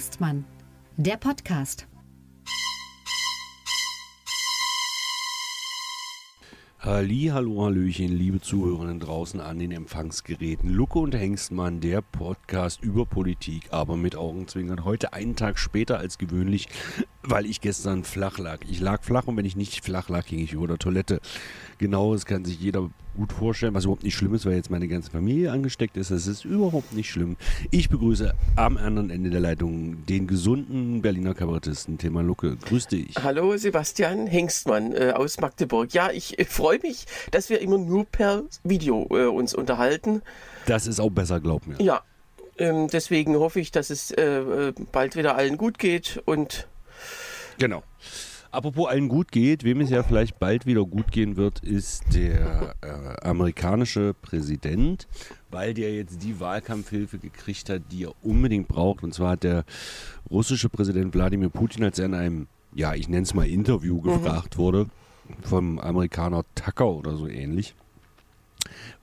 Hengstmann, der Podcast. Halli, hallo, hallöchen, liebe Zuhörerinnen draußen an den Empfangsgeräten. Lucke und Hengstmann, der Podcast über Politik, aber mit Augenzwinkern. Heute einen Tag später als gewöhnlich, weil ich gestern flach lag. Ich lag flach und wenn ich nicht flach lag, ging ich über der Toilette. Genau, das kann sich jeder gut vorstellen, was überhaupt nicht schlimm ist, weil jetzt meine ganze Familie angesteckt ist. Das ist überhaupt nicht schlimm. Ich begrüße am anderen Ende der Leitung den gesunden Berliner Kabarettisten Thema Lucke. Grüß dich. Hallo Sebastian Hengstmann äh, aus Magdeburg. Ja, ich äh, freue mich, dass wir immer nur per Video äh, uns unterhalten. Das ist auch besser, glaub mir. Ja, ähm, deswegen hoffe ich, dass es äh, äh, bald wieder allen gut geht und Genau. Apropos allen gut geht, wem es ja vielleicht bald wieder gut gehen wird, ist der äh, amerikanische Präsident, weil der jetzt die Wahlkampfhilfe gekriegt hat, die er unbedingt braucht. Und zwar hat der russische Präsident Wladimir Putin, als er in einem, ja, ich nenne es mal Interview gefragt wurde, vom Amerikaner Tucker oder so ähnlich,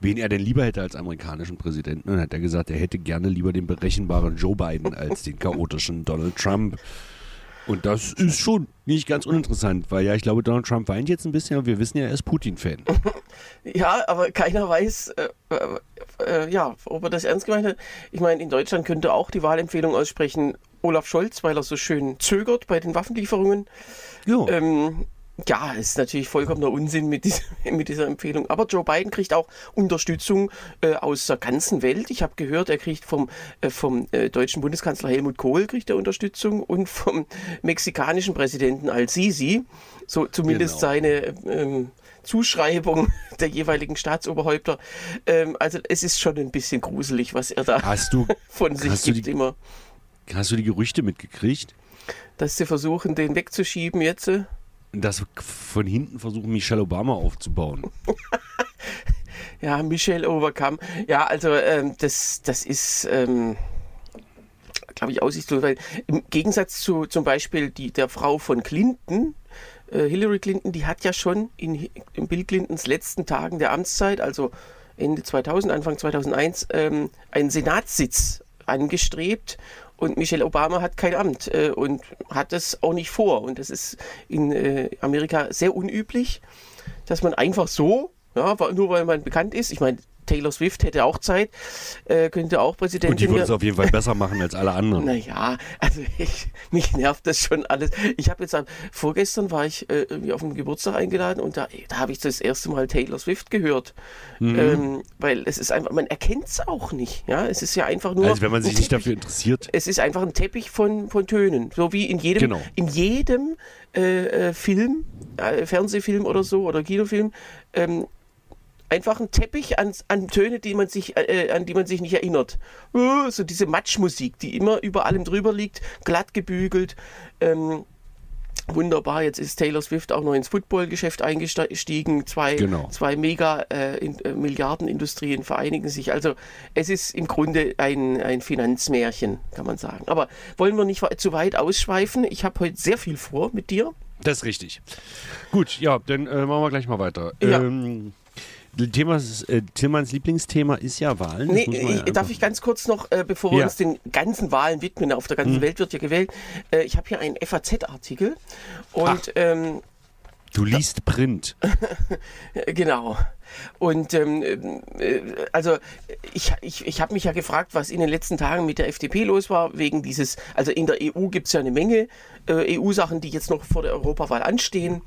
wen er denn lieber hätte als amerikanischen Präsidenten. Und dann hat er gesagt, er hätte gerne lieber den berechenbaren Joe Biden als den chaotischen Donald Trump. Und das ist schon nicht ganz uninteressant, weil ja, ich glaube, Donald Trump weint jetzt ein bisschen, aber wir wissen ja, er ist Putin-Fan. ja, aber keiner weiß, äh, äh, ja, ob er das ernst gemeint hat. Ich meine, in Deutschland könnte auch die Wahlempfehlung aussprechen, Olaf Scholz, weil er so schön zögert bei den Waffenlieferungen. Ja. Ähm, ja, ist natürlich vollkommener Unsinn mit dieser, mit dieser Empfehlung. Aber Joe Biden kriegt auch Unterstützung äh, aus der ganzen Welt. Ich habe gehört, er kriegt vom, äh, vom äh, deutschen Bundeskanzler Helmut Kohl kriegt er Unterstützung und vom mexikanischen Präsidenten Al-Sisi. So zumindest Genau. seine ähm, Zuschreibung der jeweiligen Staatsoberhäupter. Ähm, also es ist schon ein bisschen gruselig, was er da Hast du, von sich gibt die- immer. hast du die Gerüchte mitgekriegt, Dass sie versuchen, den wegzuschieben jetzt. Dass von hinten versuchen, Michelle Obama aufzubauen? Ja, Michelle Overcome. Ja, also ähm, das, das ist, ähm, glaube ich, aussichtslos, weil im Gegensatz zu zum Beispiel die, der Frau von Clinton, äh, Hillary Clinton, die hat ja schon in, in Bill Clintons letzten Tagen der Amtszeit, also Ende 2000, Anfang 2001, ähm, einen Senatssitz angestrebt. Und Michelle Obama hat kein Amt äh, und hat das auch nicht vor. Und das ist in äh, Amerika sehr unüblich, dass man einfach so, ja, nur weil man bekannt ist, ich meine, Taylor Swift hätte auch Zeit, äh, könnte auch Präsidentin Und die würde es auf jeden Fall besser machen als alle anderen. Naja, also ich, mich nervt das schon alles. Ich habe jetzt, am- vorgestern war ich äh, irgendwie auf einen Geburtstag eingeladen und da, da habe ich das erste Mal Taylor Swift gehört. Mhm. Ähm, weil es ist einfach, man erkennt es auch nicht. Ja, es ist ja einfach nur. Also wenn man sich nicht Teppich. dafür interessiert. Es ist einfach ein Teppich von, von Tönen. So wie in jedem, Genau. in jedem äh, äh, Film, äh, Fernsehfilm oder so oder Kinofilm, ähm, einfach ein Teppich an, an Töne, die man sich, äh, an die man sich nicht erinnert. Uh, so diese Matschmusik, die immer über allem drüber liegt, glatt gebügelt. Ähm, Wunderbar, jetzt ist Taylor Swift auch noch ins Footballgeschäft eingestiegen. Zwei, Genau. zwei mega äh, in, äh, Milliardenindustrien vereinigen sich. Also es ist im Grunde ein, ein Finanzmärchen, kann man sagen. Aber wollen wir nicht zu weit ausschweifen? Ich habe heute sehr viel vor mit dir. Das ist richtig. Gut, ja, dann äh, machen wir gleich mal weiter. Ja. Ähm, Thema, ist, äh, Tillmanns Lieblingsthema ist ja Wahlen. Nee, ja äh, darf ich ganz kurz noch, äh, bevor wir Ja. uns den ganzen Wahlen widmen, auf der ganzen Mhm. Welt wird ja gewählt, äh, ich habe hier einen FAZ-Artikel und ähm, Du liest Print. Genau. Und ähm, äh, also ich, ich, ich habe mich ja gefragt, was in den letzten Tagen mit der FDP los war, wegen dieses, also in der EU gibt es ja eine Menge äh, EU-Sachen, die jetzt noch vor der Europawahl anstehen.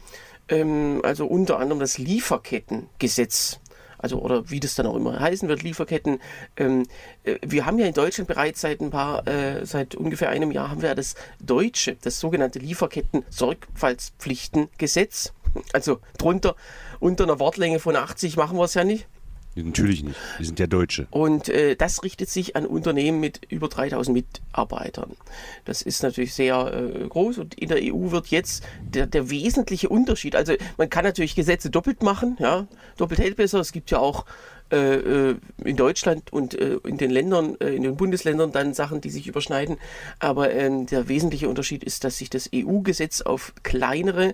Ähm, also unter anderem das Lieferkettengesetz. Also, oder wie das dann auch immer heißen wird, Lieferketten. Ähm, äh, wir haben ja in Deutschland bereits seit ein paar, äh, seit ungefähr einem Jahr haben wir ja das deutsche, das sogenannte Lieferketten-Sorgfaltspflichtengesetz. Also drunter, unter einer Wortlänge von 80 machen wir es ja nicht. Natürlich nicht. Wir sind ja Deutsche. Und äh, das richtet sich an Unternehmen mit über 3000 Mitarbeitern. Das ist natürlich sehr äh, groß und in der EU wird jetzt der, der wesentliche Unterschied, also man kann natürlich Gesetze doppelt machen, ja, doppelt hält besser. Es gibt ja auch äh, äh, in Deutschland und äh, in den Ländern, äh, in den Bundesländern dann Sachen, die sich überschneiden. Aber ähm, der wesentliche Unterschied ist, dass sich das EU-Gesetz auf kleinere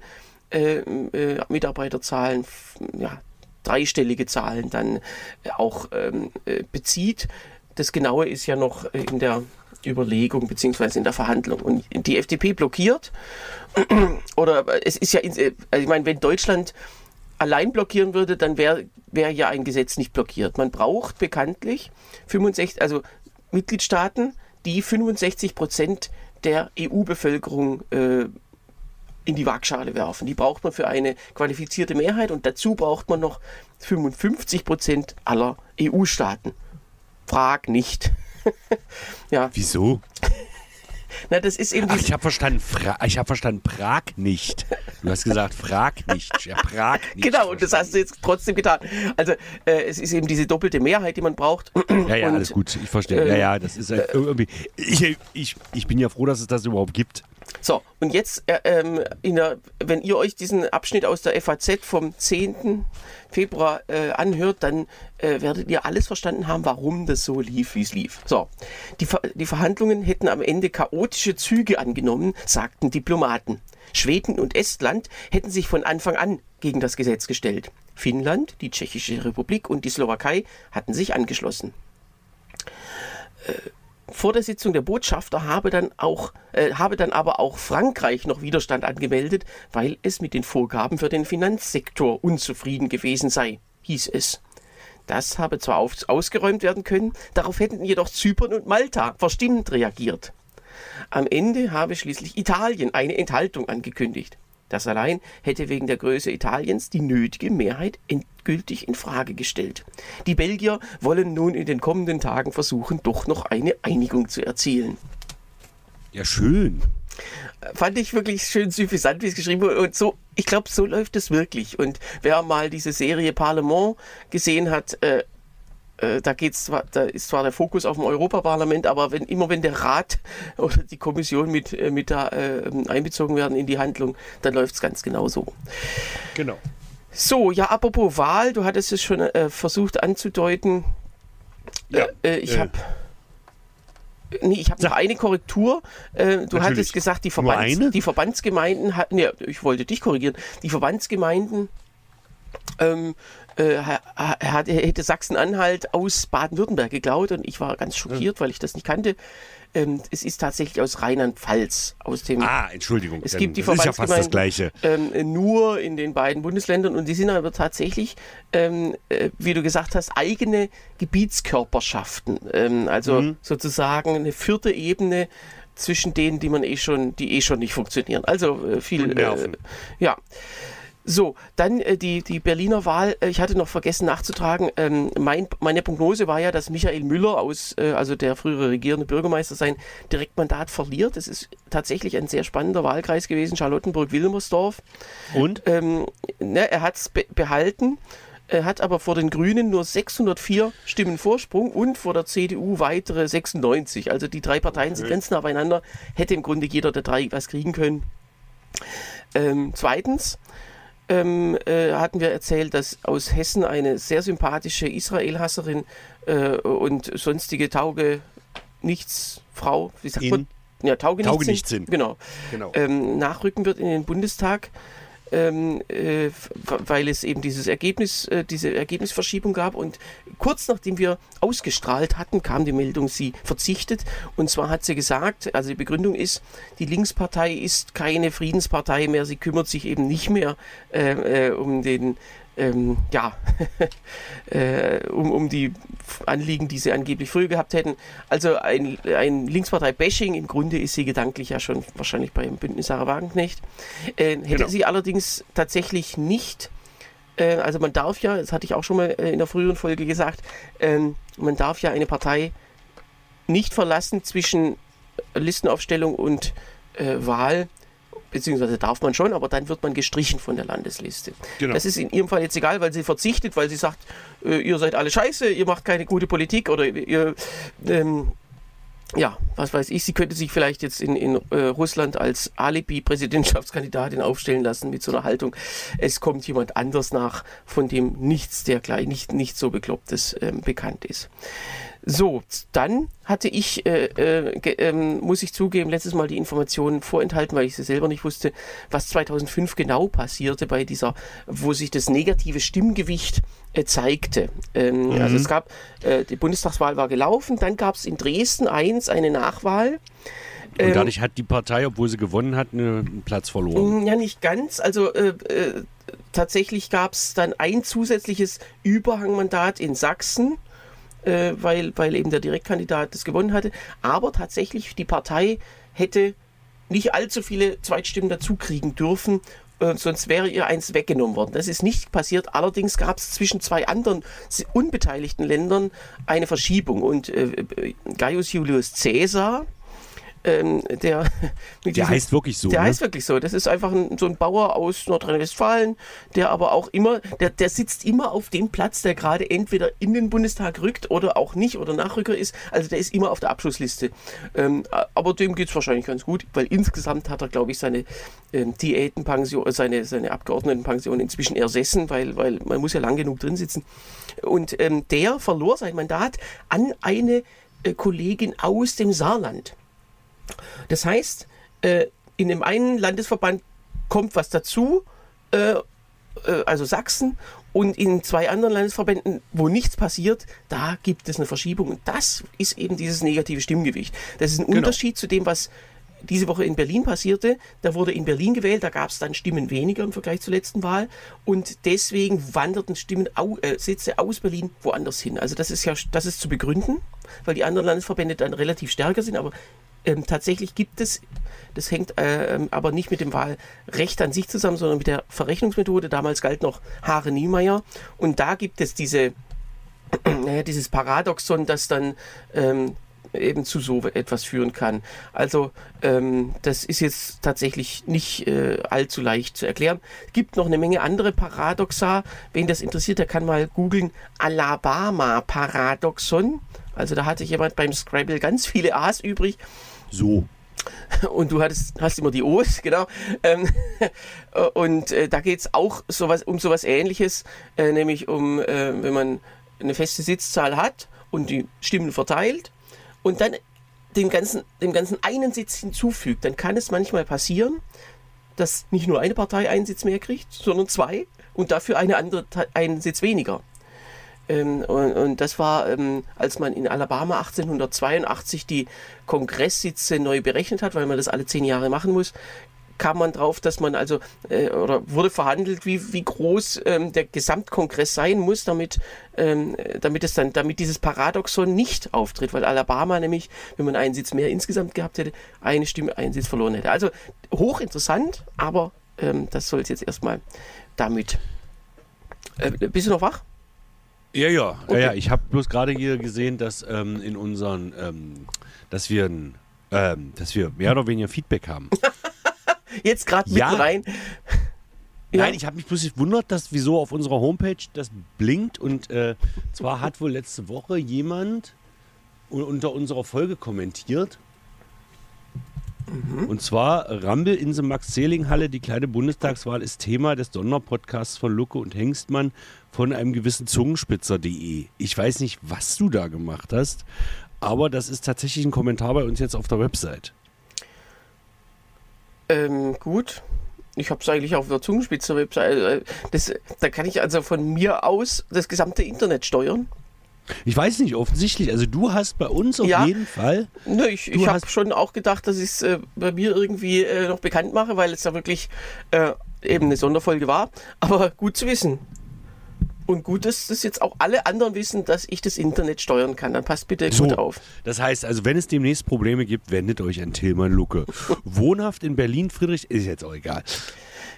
Mitarbeiterzahlen, ja, dreistellige Zahlen dann äh, auch ähm, äh, bezieht. Das Genaue ist ja noch äh, in der Überlegung beziehungsweise in der Verhandlung. Und die FDP blockiert. Oder es ist ja, also ich meine, wenn Deutschland allein blockieren würde, dann wäre wär ja ein Gesetz nicht blockiert. Man braucht bekanntlich 65, also Mitgliedstaaten, die 65 Prozent der EU-Bevölkerung äh, in die Waagschale werfen. Die braucht man für eine qualifizierte Mehrheit und dazu braucht man noch 55 Prozent aller EU-Staaten. Frag nicht. ja. Wieso? Na, das ist eben Ach, ich habe verstanden, Fra ich habe verstanden, Prag nicht. Du hast gesagt, frag nicht. Ja, Prag nicht. Genau, und das hast du jetzt trotzdem getan. Also äh, es ist eben diese doppelte Mehrheit, die man braucht. Ja, ja, und, alles gut, ich verstehe. Äh, ja, ja, das ist halt irgendwie. Ich, ich, ich bin ja froh, dass es das überhaupt gibt. So, und jetzt, äh, ähm, der, wenn ihr euch diesen Abschnitt aus der FAZ vom 10. Februar äh, anhört, dann äh, werdet ihr alles verstanden haben, warum das so lief, wie es lief. So, die, Ver die Verhandlungen hätten am Ende chaotische Züge angenommen, sagten Diplomaten. Schweden und Estland hätten sich von Anfang an gegen das Gesetz gestellt. Finnland, die Tschechische Republik und die Slowakei hatten sich angeschlossen. Äh, vor der Sitzung der Botschafter habe dann, auch, äh, habe dann aber auch Frankreich noch Widerstand angemeldet, weil es mit den Vorgaben für den Finanzsektor unzufrieden gewesen sei, hieß es. Das habe zwar auf, ausgeräumt werden können, darauf hätten jedoch Zypern und Malta verstimmt reagiert. Am Ende habe schließlich Italien eine Enthaltung angekündigt. Das allein hätte wegen der Größe Italiens die nötige Mehrheit endgültig in Frage gestellt. Die Belgier wollen nun in den kommenden Tagen versuchen, doch noch eine Einigung zu erzielen. Ja, schön. Fand ich wirklich schön suffisant, wie es geschrieben wurde. Und so, ich glaube, so läuft es wirklich. Und wer mal diese Serie Parlement gesehen hat, äh, äh, da geht's zwar, da ist zwar der Fokus auf dem Europaparlament, aber wenn immer wenn der Rat oder die Kommission mit, äh, mit da äh, einbezogen werden in die Handlung, dann läuft es ganz genau so. Genau. So, ja, apropos Wahl, du hattest es schon äh, versucht anzudeuten. Ja, äh, ich habe Nee, ich habe noch eine Korrektur. Äh, du Natürlich. hattest gesagt, die, Verbands, die Verbandsgemeinden hatten, ja, ich wollte dich korrigieren, die Verbandsgemeinden ähm, äh, er, er, hätte Sachsen-Anhalt aus Baden-Württemberg geklaut und ich war ganz schockiert, weil ich das nicht kannte. Ähm, es ist tatsächlich aus Rheinland-Pfalz. Aus dem, ah, Entschuldigung. Es gibt die das ist ja fast das Gleiche. Ähm, nur in den beiden Bundesländern und die sind aber tatsächlich, ähm, äh, wie du gesagt hast, eigene Gebietskörperschaften. Ähm, also mhm. sozusagen eine vierte Ebene zwischen denen, die man eh schon, die eh schon nicht funktionieren. Also äh, viel. Äh, ja. So, dann äh, die, die Berliner Wahl. Äh, ich hatte noch vergessen nachzutragen. Ähm, mein, meine Prognose war ja, dass Michael Müller aus, äh, also der frühere regierende Bürgermeister, sein Direktmandat verliert. Es ist tatsächlich ein sehr spannender Wahlkreis gewesen, Charlottenburg-Wilmersdorf. Und? Ähm, ne, er hat es be behalten. Er hat aber vor den Grünen nur 604 Stimmen Vorsprung und vor der CDU weitere 96. Also die drei Parteien okay. sind ganz nah beieinander. Hätte im Grunde jeder der drei was kriegen können. Ähm, zweitens, ähm, äh, hatten wir erzählt, dass aus Hessen eine sehr sympathische Israel-Hasserin äh, und sonstige Tauge nichts Frau, wie sagt man? Ja, Tauge, Tauge nichts sind. Genau. genau. Ähm, nachrücken wird in den Bundestag ähm, äh, weil es eben dieses Ergebnis, äh, diese Ergebnisverschiebung gab. Und kurz nachdem wir ausgestrahlt hatten, kam die Meldung, sie verzichtet. Und zwar hat sie gesagt, also die Begründung ist, die Linkspartei ist keine Friedenspartei mehr, sie kümmert sich eben nicht mehr äh, äh um den ähm, ja, äh, um, um die Anliegen, die sie angeblich früher gehabt hätten. Also ein, ein Linkspartei-Bashing, im Grunde ist sie gedanklich ja schon wahrscheinlich beim Bündnis Sarah Wagenknecht. Äh, hätte genau. sie allerdings tatsächlich nicht, äh, also man darf ja, das hatte ich auch schon mal äh, in der früheren Folge gesagt, ähm, man darf ja eine Partei nicht verlassen zwischen Listenaufstellung und äh, Wahl beziehungsweise darf man schon, aber dann wird man gestrichen von der Landesliste. Genau. Das ist in ihrem Fall jetzt egal, weil sie verzichtet, weil sie sagt, äh, ihr seid alle scheiße, ihr macht keine gute Politik oder ihr, ähm, ja, was weiß ich, sie könnte sich vielleicht jetzt in, in äh, Russland als Alibi-Präsidentschaftskandidatin aufstellen lassen mit so einer Haltung. Es kommt jemand anders nach, von dem nichts dergleichen, nicht, nicht so beklopptes ähm, bekannt ist. So, dann hatte ich, äh, äh, äh, muss ich zugeben, letztes Mal die Informationen vorenthalten, weil ich sie selber nicht wusste, was 2005 genau passierte bei dieser, wo sich das negative Stimmgewicht äh, zeigte. Ähm, mhm. Also es gab, äh, die Bundestagswahl war gelaufen, dann gab es in Dresden 1 eine Nachwahl. Und ähm, dadurch hat die Partei, obwohl sie gewonnen hat, einen Platz verloren. Ja, nicht ganz. Also äh, äh, tatsächlich gab es dann ein zusätzliches Überhangmandat in Sachsen, äh, weil, weil eben der Direktkandidat das gewonnen hatte. Aber tatsächlich, die Partei hätte nicht allzu viele Zweitstimmen dazu kriegen dürfen, äh, sonst wäre ihr eins weggenommen worden. Das ist nicht passiert. Allerdings gab es zwischen zwei anderen unbeteiligten Ländern eine Verschiebung. Und äh, äh Gaius Julius Caesar, ähm, der, der diesem, heißt wirklich so. Der ne? heißt wirklich so. Das ist einfach ein, so ein Bauer aus Nordrhein-Westfalen, der aber auch immer, der, der sitzt immer auf dem Platz, der gerade entweder in den Bundestag rückt oder auch nicht oder Nachrücker ist. Also der ist immer auf der Abschlussliste. Ähm, aber dem geht es wahrscheinlich ganz gut, weil insgesamt hat er, glaube ich, seine ähm, Diätenpension, seine, seine Abgeordnetenpension inzwischen ersessen, weil, weil man muss ja lang genug drin sitzen. Und ähm, der verlor sein Mandat an eine äh, Kollegin aus dem Saarland. Das heißt, äh, in dem einen Landesverband kommt was dazu, äh, äh, also Sachsen, und in zwei anderen Landesverbänden, wo nichts passiert, da gibt es eine Verschiebung. Und das ist eben dieses negative Stimmgewicht. Das ist ein genau. Unterschied zu dem, was diese Woche in Berlin passierte. Da wurde in Berlin gewählt, da gab es dann Stimmen weniger im Vergleich zur letzten Wahl. Und deswegen wanderten Stimmen, äh, Sitze aus Berlin woanders hin. Also das ist ja, das ist zu begründen, weil die anderen Landesverbände dann relativ stärker sind. Aber ähm, tatsächlich gibt es, das hängt äh, aber nicht mit dem Wahlrecht an sich zusammen, sondern mit der Verrechnungsmethode. Damals galt noch Haare Niemeyer. Und da gibt es diese, naja, dieses Paradoxon, dass dann ähm, eben zu so etwas führen kann. Also ähm, das ist jetzt tatsächlich nicht äh, allzu leicht zu erklären. Es gibt noch eine Menge andere Paradoxa. Wen das interessiert, der kann mal googeln Alabama-Paradoxon. Also da hatte jemand beim Scrabble ganz viele A's übrig so. Und du hattest, hast immer die O's, genau. Ähm, und äh, da geht es auch sowas, um sowas ähnliches, äh, nämlich um, äh, wenn man eine feste Sitzzahl hat und die Stimmen verteilt und dann dem ganzen, dem ganzen einen Sitz hinzufügt, dann kann es manchmal passieren, dass nicht nur eine Partei einen Sitz mehr kriegt, sondern zwei und dafür eine andere einen Sitz weniger. Ähm, und, und, das war, ähm, als man in Alabama 1882 die Kongresssitze neu berechnet hat, weil man das alle zehn Jahre machen muss, kam man drauf, dass man also äh, oder wurde verhandelt, wie, wie groß ähm, der Gesamtkongress sein muss, damit, ähm, damit es dann, damit dieses Paradoxon nicht auftritt, weil Alabama nämlich, wenn man einen Sitz mehr insgesamt gehabt hätte, eine Stimme, einen Sitz verloren hätte. Also hochinteressant, aber ähm, das soll es jetzt erstmal damit. Äh, bist du noch wach? Ja, ja, okay. ja, ja. Ich habe bloß gerade hier gesehen, dass ähm, in unseren, ähm, dass wir, ähm, dass wir mehr oder weniger Feedback haben. Jetzt gerade ja. rein. Ja. Nein, ich habe mich bloß gewundert, dass wieso auf unserer Homepage das blinkt und äh, zwar hat wohl letzte Woche jemand unter unserer Folge kommentiert. Mhm. Und zwar Rambel in der Max-Zehling-Halle, die kleine Bundestagswahl ist Thema des Sonderpodcasts von Lucke und Hengstmann von einem gewissen Zungenspitzer.de. Ich weiß nicht, was du da gemacht hast, aber das ist tatsächlich ein Kommentar bei uns jetzt auf der Website. Ähm, gut. Ich habe es eigentlich auf der Zungenspitzer-Website. Äh, da kann ich also von mir aus das gesamte Internet steuern. Ich weiß nicht, offensichtlich. Also du hast bei uns auf ja, jeden Fall. Nö, ich, ich habe schon auch gedacht, dass ich es äh, bei mir irgendwie äh, noch bekannt mache, weil es ja wirklich äh, eben eine Sonderfolge war. Aber gut zu wissen. Und gut, dass das jetzt auch alle anderen wissen, dass ich das Internet steuern kann. Dann passt bitte so, gut auf. Das heißt also, wenn es demnächst Probleme gibt, wendet euch an Tillmann Lucke. Wohnhaft in Berlin, Friedrich, ist jetzt auch egal.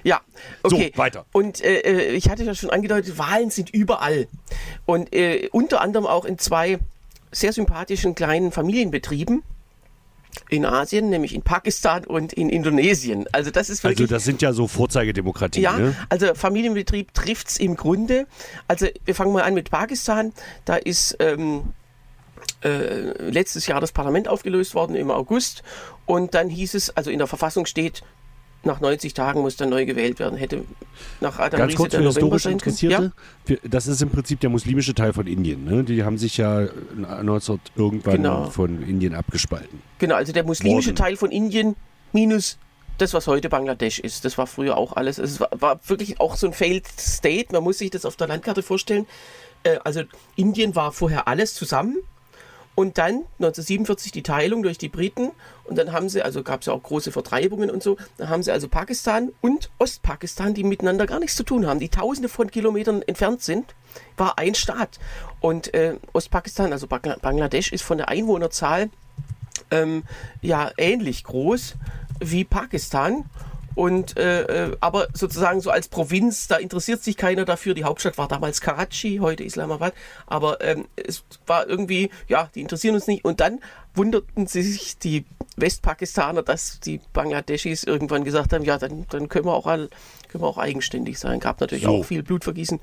Ja, okay. So, weiter. Und äh, äh, ich hatte ja schon angedeutet, Wahlen sind überall. Und äh, unter anderem auch in zwei sehr sympathischen kleinen Familienbetrieben in Asien, nämlich in Pakistan und in Indonesien. Also das ist wirklich. Also das sind ja so Vorzeigedemokratien. Ja, ne? also Familienbetrieb trifft es im Grunde. Also wir fangen mal an mit Pakistan. Da ist ähm, äh, letztes Jahr das Parlament aufgelöst worden im August und dann hieß es, also in der Verfassung steht nach 90 Tagen muss dann neu gewählt werden. Hätte nach Adam Ganz Riese kurz für historisch. Interessierte, für, das ist im Prinzip der muslimische Teil von Indien. Ne? Die haben sich ja 19 irgendwann Genau. von Indien abgespalten. Genau, also der muslimische Worden. Teil von Indien minus das, was heute Bangladesch ist. Das war früher auch alles. Es war, war wirklich auch so ein Failed State. Man muss sich das auf der Landkarte vorstellen. Äh, also Indien war vorher alles zusammen. Und dann 1947 die Teilung durch die Briten. Und dann haben sie, also gab es ja auch große Vertreibungen und so, dann haben sie also Pakistan und Ostpakistan, die miteinander gar nichts zu tun haben, die tausende von Kilometern entfernt sind, war ein Staat. Und äh, Ostpakistan, also Bangla- Bangladesch, ist von der Einwohnerzahl ähm, ja ähnlich groß wie Pakistan. Und äh, äh, aber sozusagen so als Provinz, da interessiert sich keiner dafür. Die Hauptstadt war damals Karachi, heute Islamabad. Aber ähm, es war irgendwie, ja, die interessieren uns nicht. Und dann wunderten sich die Westpakistaner, dass die Bangladeschis irgendwann gesagt haben, ja, dann, dann können wir auch all, können wir auch eigenständig sein. Gab natürlich So. auch viel Blutvergießen.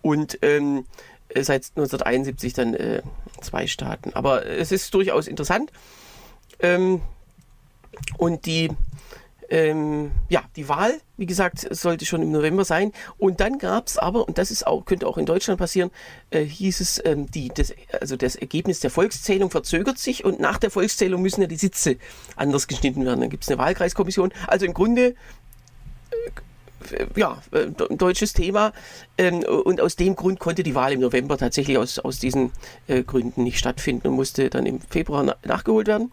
Und ähm, äh, seit 1971 dann äh, zwei Staaten. Aber es ist durchaus interessant. Ähm, und die, ähm, ja, die Wahl, wie gesagt, sollte schon im November sein. Und dann gab es aber, und das ist auch, könnte auch in Deutschland passieren, äh, hieß es, ähm, die, das, also das Ergebnis der Volkszählung verzögert sich und nach der Volkszählung müssen ja die Sitze anders geschnitten werden. Dann gibt es eine Wahlkreiskommission. Also im Grunde äh, ja, äh, ein deutsches Thema. Ähm, und aus dem Grund konnte die Wahl im November tatsächlich aus, aus diesen äh, Gründen nicht stattfinden und musste dann im Februar na nachgeholt werden.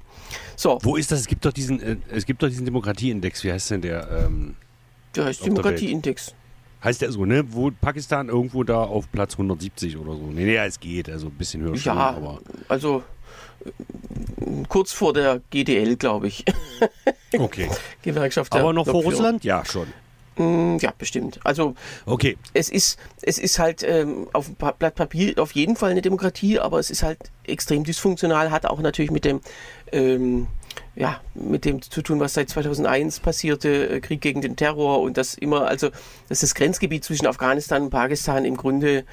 So, Wo ist das? Es gibt doch diesen, äh, es gibt doch diesen Demokratieindex. Wie heißt denn der? Ähm, der heißt Demokratieindex. heißt der so, ne? Wo Pakistan irgendwo da auf Platz 170 oder so. Nee, nee, es geht. Also ein bisschen höher schon, Ja, aber. also äh, kurz vor der GDL, glaube ich. Okay. Gewerkschaft Aber noch vor. Russland? Ja, schon. Mm, Ja, bestimmt. Also Okay. es ist, es ist halt ähm, auf dem Blatt Papier auf jeden Fall eine Demokratie, aber es ist halt extrem dysfunktional, hat auch natürlich mit dem, ähm, ja, mit dem zu tun, was seit 2001 passierte, äh, Krieg gegen den Terror und das immer, also, dass das Grenzgebiet zwischen Afghanistan und Pakistan im Grunde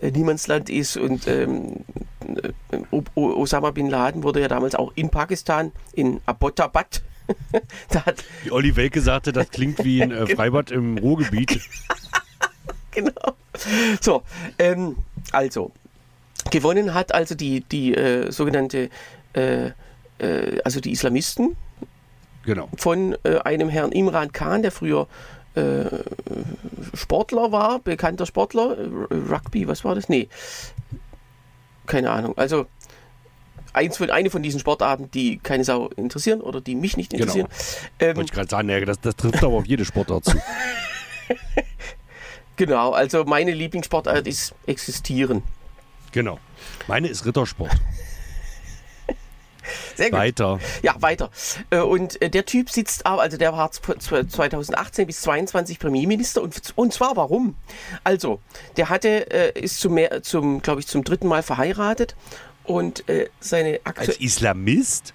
äh, Niemandsland ist und ähm, äh, Osama Bin Laden wurde ja damals auch in Pakistan, in Abbottabad, Wie Olli Welke sagte, das klingt wie ein äh, Freibad im Ruhrgebiet. genau. So, ähm, also, gewonnen hat also die, die äh, sogenannte, äh, äh, also die Islamisten Genau. von äh, einem Herrn Imran Khan, der früher äh, Sportler war, bekannter Sportler, Rugby, was war das? Nee, keine Ahnung. Also, eins von, eine von diesen Sportarten, die keine Sau interessieren oder die mich nicht Genau. interessieren. Ähm, Wollte ich gerade sagen, ja, das, das trifft aber auf jede Sportart zu. genau, also meine Lieblingssportart ist Existieren. Genau. Meine ist Rittersport. Sehr gut. Weiter. Ja, weiter. Äh, Und äh, der Typ sitzt aber, also der war z- z- 2018 bis 22 Premierminister und, und zwar warum? Also, der hatte, äh, ist zum, mehr- zum glaube ich, zum dritten Mal verheiratet und äh, seine Als aktuelle, Islamist?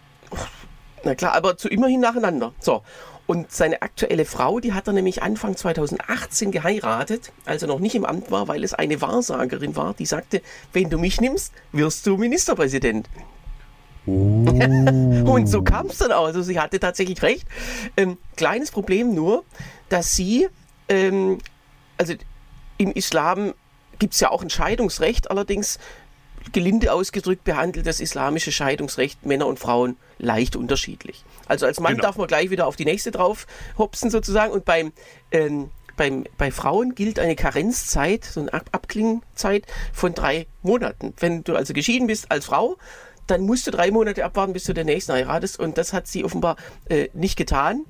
na klar, aber zu immerhin nacheinander. So. Und seine aktuelle Frau, die hat er nämlich Anfang 2018 geheiratet, als er noch nicht im Amt war, weil es eine Wahrsagerin war, die sagte, wenn du mich nimmst, wirst du Ministerpräsident. Und so kam es dann auch. Also sie hatte tatsächlich recht. Ähm, kleines Problem nur, dass sie, ähm, also im Islam gibt es ja auch ein Scheidungsrecht, allerdings gelinde ausgedrückt behandelt das islamische Scheidungsrecht Männer und Frauen leicht unterschiedlich. Also als Mann Genau. darf man gleich wieder auf die nächste drauf hopsen sozusagen und beim, ähm, beim, bei Frauen gilt eine Karenzzeit, so eine Ab Abklingzeit von drei Monaten. Wenn du also geschieden bist als Frau, dann musst du drei Monate abwarten, bis du den nächsten heiratest und das hat sie offenbar äh, nicht getan.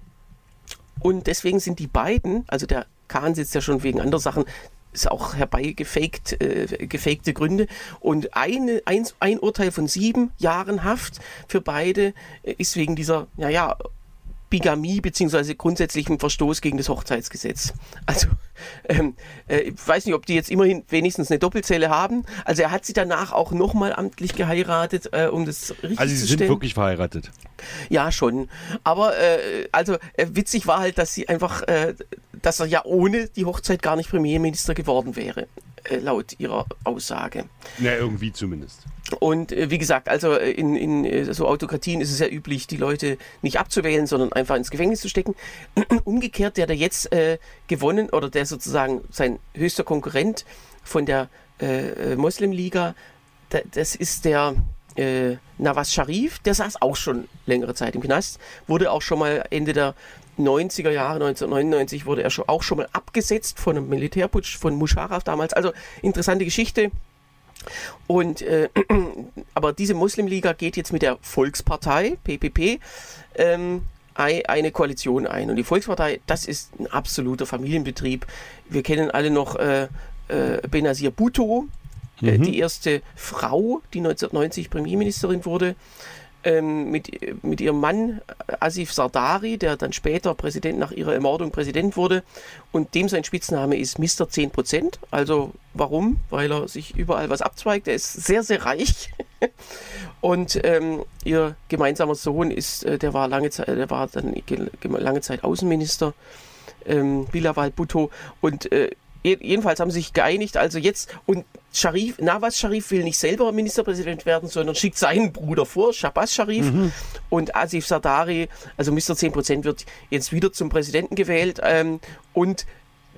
Und deswegen sind die beiden, also der Kahn sitzt ja schon wegen anderer Sachen, ist auch herbeigefaked, äh, gefakte Gründe. Und eine, ein, ein Urteil von sieben Jahren Haft für beide äh, ist wegen dieser, naja, Bigamie beziehungsweise grundsätzlichen Verstoß gegen das Hochzeitsgesetz. Also ähm, äh, ich weiß nicht, ob die jetzt immerhin wenigstens eine Doppelzelle haben. Also er hat sie danach auch nochmal amtlich geheiratet, äh, um das richtig Also sie zu sind stellen. wirklich verheiratet. Ja, schon. Aber äh, also äh, witzig war halt, dass sie einfach, äh, dass er ja ohne die Hochzeit gar nicht Premierminister geworden wäre, äh, laut ihrer Aussage. Na, irgendwie zumindest. Und äh, wie gesagt, also äh, in, in äh, so Autokratien ist es ja üblich, die Leute nicht abzuwählen, sondern einfach ins Gefängnis zu stecken. Umgekehrt, der da jetzt äh, gewonnen oder der sozusagen sein höchster Konkurrent von der äh, Muslimliga, da, das ist der äh, Nawaz Sharif, der saß auch schon längere Zeit im Knast, wurde auch schon mal Ende der 90er Jahre, 1999 wurde er schon, auch schon mal abgesetzt von einem Militärputsch von Musharraf damals. Also interessante Geschichte. Und äh, aber diese Muslimliga geht jetzt mit der Volkspartei PPP ähm, eine Koalition ein. Und die Volkspartei, das ist ein absoluter Familienbetrieb. Wir kennen alle noch äh, äh, Benazir Bhutto, äh, mhm. die erste Frau, die 1990 Premierministerin wurde ähm, mit, mit ihrem Mann äh, Asif Sardari, der dann später Präsident nach ihrer Ermordung Präsident wurde. Und dem sein Spitzname ist Mr. 10%. Also warum? Weil er sich überall was abzweigt. Er ist sehr, sehr reich. Und ähm, ihr gemeinsamer Sohn ist, äh, der war lange Zeit, der war dann lange Zeit Außenminister, ähm, Bilawal Bhutto. Und äh, jedenfalls haben sie sich geeinigt, also jetzt, und Sharif, Nawaz Sharif will nicht selber Ministerpräsident werden, sondern schickt seinen Bruder vor, Shabazz Sharif. Mhm. Und Asif Sardari, also Mr. 10%, wird jetzt wieder zum Präsidenten gewählt. Ähm, und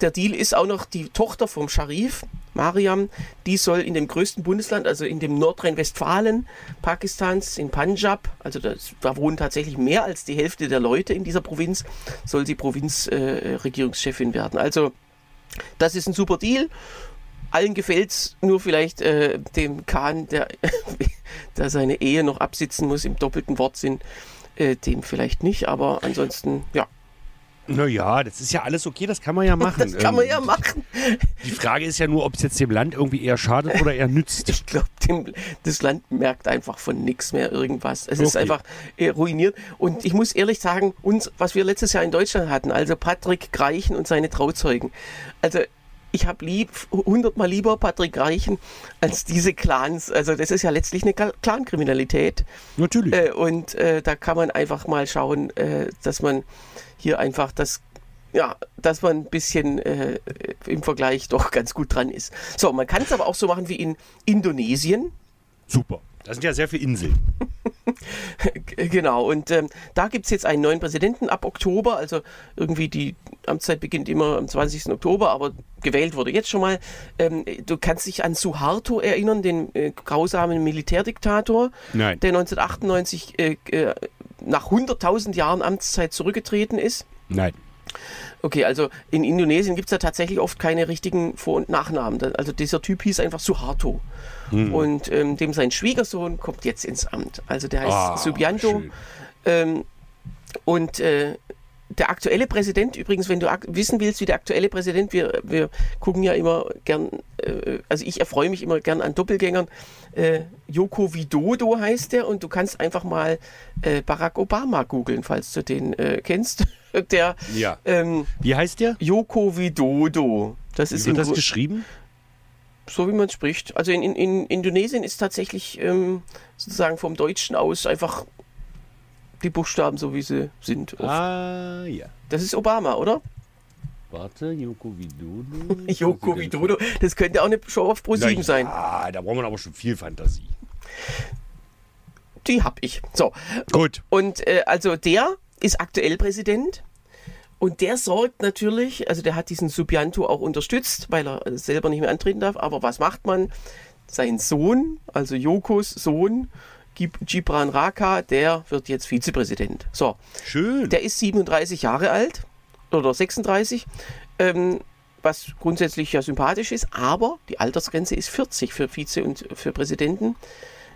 der Deal ist auch noch die Tochter vom Sharif, Mariam, die soll in dem größten Bundesland, also in dem Nordrhein-Westfalen Pakistans, in Punjab, also das, da wohnen tatsächlich mehr als die Hälfte der Leute in dieser Provinz, soll sie Provinzregierungschefin äh, werden. Also das ist ein super Deal. Allen gefällt es, nur vielleicht äh, dem Kahn, der, der seine Ehe noch absitzen muss im doppelten Wortsinn, äh, dem vielleicht nicht, aber ansonsten, ja. Naja, das ist ja alles okay, das kann man ja machen. Das kann man ja ähm, machen. Die Frage ist ja nur, ob es jetzt dem Land irgendwie eher schadet oder eher nützt. Ich glaube, das Land merkt einfach von nichts mehr irgendwas. Es okay. ist einfach äh, ruiniert. Und ich muss ehrlich sagen, uns, was wir letztes Jahr in Deutschland hatten, also Patrick Greichen und seine Trauzeugen. Also ich habe lieb, hundertmal lieber Patrick Reichen als diese Clans. Also das ist ja letztlich eine Clankriminalität. Natürlich. Äh, und äh, da kann man einfach mal schauen, äh, dass man hier einfach das ja, dass man ein bisschen äh, im Vergleich doch ganz gut dran ist. So, man kann es aber auch so machen wie in Indonesien. Super. Da sind ja sehr viele Inseln. genau, und ähm, da gibt es jetzt einen neuen Präsidenten ab Oktober. Also irgendwie die Amtszeit beginnt immer am 20. Oktober, aber gewählt wurde jetzt schon mal. Ähm, du kannst dich an Suharto erinnern, den äh, grausamen Militärdiktator, Nein. der 1998 äh, äh, nach 100.000 Jahren Amtszeit zurückgetreten ist. Nein. Okay, also in Indonesien gibt es ja tatsächlich oft keine richtigen Vor- und Nachnamen. Also dieser Typ hieß einfach Suharto. Hm. Und ähm, dem sein Schwiegersohn kommt jetzt ins Amt. Also der heißt oh, Subianto. Ähm, und äh, der aktuelle Präsident, übrigens, wenn du wissen willst, wie der aktuelle Präsident, wir, wir gucken ja immer gern, äh, also ich erfreue mich immer gern an Doppelgängern. Äh, Joko Widodo heißt der und du kannst einfach mal äh, Barack Obama googeln, falls du den äh, kennst. der, ja. Ähm, wie heißt der? Joko Widodo. Das ist wie wird das geschrieben? So wie man spricht. Also in, in, in Indonesien ist tatsächlich ähm, sozusagen vom Deutschen aus einfach die Buchstaben so wie sie sind. Oft. Ah, ja. Das ist Obama, oder? Warte, Joko Widodo. Joko Widodo, das könnte auch eine Show auf Pro 7 sein. Ah, da braucht man aber schon viel Fantasie. Die hab ich. So. Gut. Und äh, also der ist aktuell Präsident. Und der sorgt natürlich, also der hat diesen Subianto auch unterstützt, weil er selber nicht mehr antreten darf. Aber was macht man? Sein Sohn, also Jokos Sohn, Gibran Raka, der wird jetzt Vizepräsident. So. Schön. Der ist 37 Jahre alt oder 36, ähm, was grundsätzlich ja sympathisch ist, aber die Altersgrenze ist 40 für Vize und für Präsidenten.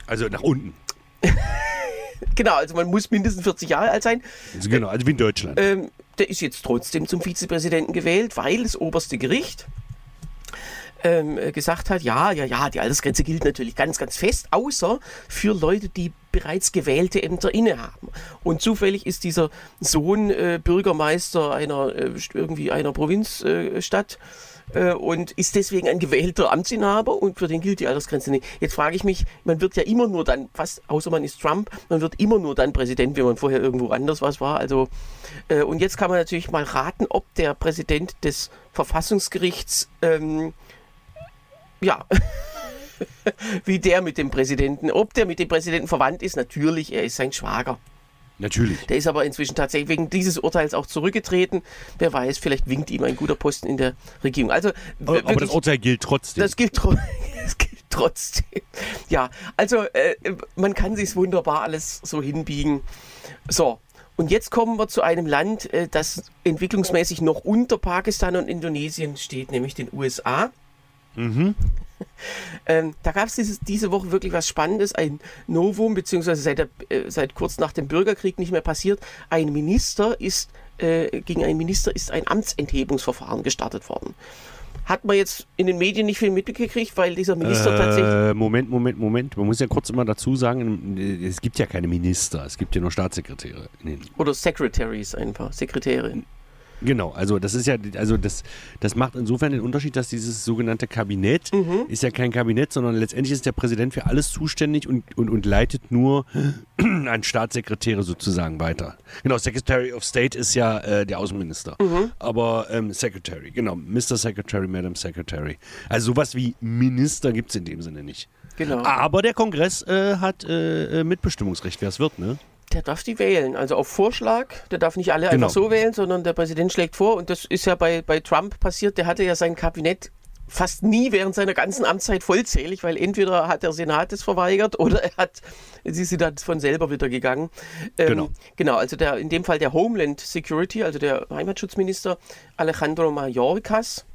Also nach unten. genau, also man muss mindestens 40 Jahre alt sein. Also genau, also wie in Deutschland. Ähm, der ist jetzt trotzdem zum Vizepräsidenten gewählt, weil das oberste Gericht ähm, äh, gesagt hat, ja, ja, ja, die Altersgrenze gilt natürlich ganz, ganz fest, außer für Leute, die bereits gewählte Ämter innehaben. Und zufällig ist dieser Sohn äh, Bürgermeister einer äh, irgendwie einer Provinzstadt äh, und ist deswegen ein gewählter Amtsinhaber und für den gilt die Altersgrenze nicht. Jetzt frage ich mich, man wird ja immer nur dann, fast außer man ist Trump, man wird immer nur dann Präsident, wenn man vorher irgendwo anders was war. Also äh, und jetzt kann man natürlich mal raten, ob der Präsident des Verfassungsgerichts ähm, ja. wie der mit dem Präsidenten. Ob der mit dem Präsidenten verwandt ist, natürlich, er ist sein Schwager. Natürlich. Der ist aber inzwischen tatsächlich wegen dieses Urteils auch zurückgetreten. Wer weiß, vielleicht winkt ihm ein guter Posten in der Regierung. Also, aber, wirklich, aber das Urteil gilt trotzdem. Das gilt, das gilt trotzdem. Ja, also äh, man kann sich wunderbar alles so hinbiegen. So, und jetzt kommen wir zu einem Land, äh, das entwicklungsmäßig noch unter Pakistan und Indonesien steht, nämlich den USA. Mhm. Ähm, da gab es diese Woche wirklich was Spannendes, ein Novum, beziehungsweise seit, der, äh, seit kurz nach dem Bürgerkrieg nicht mehr passiert. Ein Minister ist, äh, gegen einen Minister ist ein Amtsenthebungsverfahren gestartet worden. Hat man jetzt in den Medien nicht viel mitgekriegt, weil dieser Minister äh, tatsächlich. Moment, Moment, Moment. Man muss ja kurz immer dazu sagen, es gibt ja keine Minister, es gibt ja nur Staatssekretäre. Oder Secretaries einfach, Sekretärin. Genau, also das ist ja, also das, das macht insofern den Unterschied, dass dieses sogenannte Kabinett mhm. ist ja kein Kabinett, sondern letztendlich ist der Präsident für alles zuständig und, und, und leitet nur an Staatssekretäre sozusagen weiter. Genau, Secretary of State ist ja äh, der Außenminister. Mhm. Aber ähm, Secretary, genau, Mr. Secretary, Madam Secretary. Also sowas wie Minister gibt es in dem Sinne nicht. Genau. Aber der Kongress äh, hat äh, äh Mitbestimmungsrecht, wer es wird, ne? Der darf die wählen, also auf Vorschlag. Der darf nicht alle genau. einfach so wählen, sondern der Präsident schlägt vor. Und das ist ja bei, bei Trump passiert. Der hatte ja sein Kabinett fast nie während seiner ganzen Amtszeit vollzählig, weil entweder hat der Senat es verweigert oder er hat, sie sind dann von selber wieder gegangen. Ähm, genau. Genau, also der, in dem Fall der Homeland Security, also der Heimatschutzminister Alejandro Mayorkas,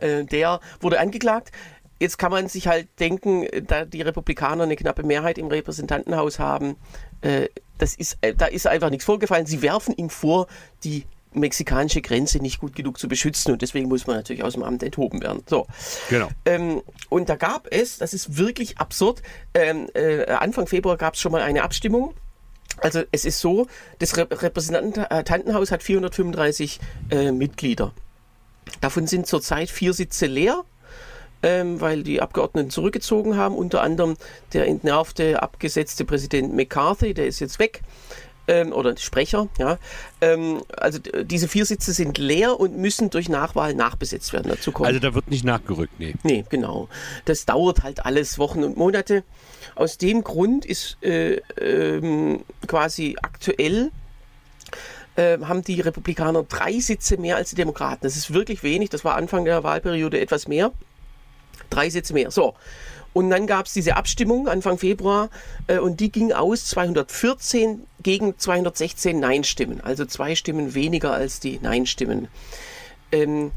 äh, der wurde angeklagt. Jetzt kann man sich halt denken, da die Republikaner eine knappe Mehrheit im Repräsentantenhaus haben, äh, das ist, äh, da ist einfach nichts vorgefallen. Sie werfen ihm vor, die mexikanische Grenze nicht gut genug zu beschützen und deswegen muss man natürlich aus dem Amt enthoben werden. So. Genau. Ähm, und da gab es, das ist wirklich absurd, ähm, äh, Anfang Februar gab es schon mal eine Abstimmung. Also es ist so, das Repräsentantenhaus hat 435 äh, Mitglieder. Davon sind zurzeit vier Sitze leer ähm, weil die Abgeordneten zurückgezogen haben. Unter anderem der entnervte, abgesetzte Präsident McCarthy, der ist jetzt weg. Ähm, oder Sprecher, ja. Ähm, also diese vier Sitze sind leer und müssen durch Nachwahl nachbesetzt werden. Dazu kommt. Also da wird nicht nachgerückt, nee. Nee, genau. Das dauert halt alles Wochen und Monate. Aus dem Grund ist äh, ähm, quasi aktuell äh, haben die Republikaner drei Sitze mehr als die Demokraten. Das ist wirklich wenig. Das war Anfang der Wahlperiode etwas mehr. Drei Sitze mehr. So. Und dann gab es diese Abstimmung Anfang Februar äh, und die ging aus 214 gegen 216 Nein-Stimmen. Also zwei Stimmen weniger als die Nein-Stimmen. Ähm,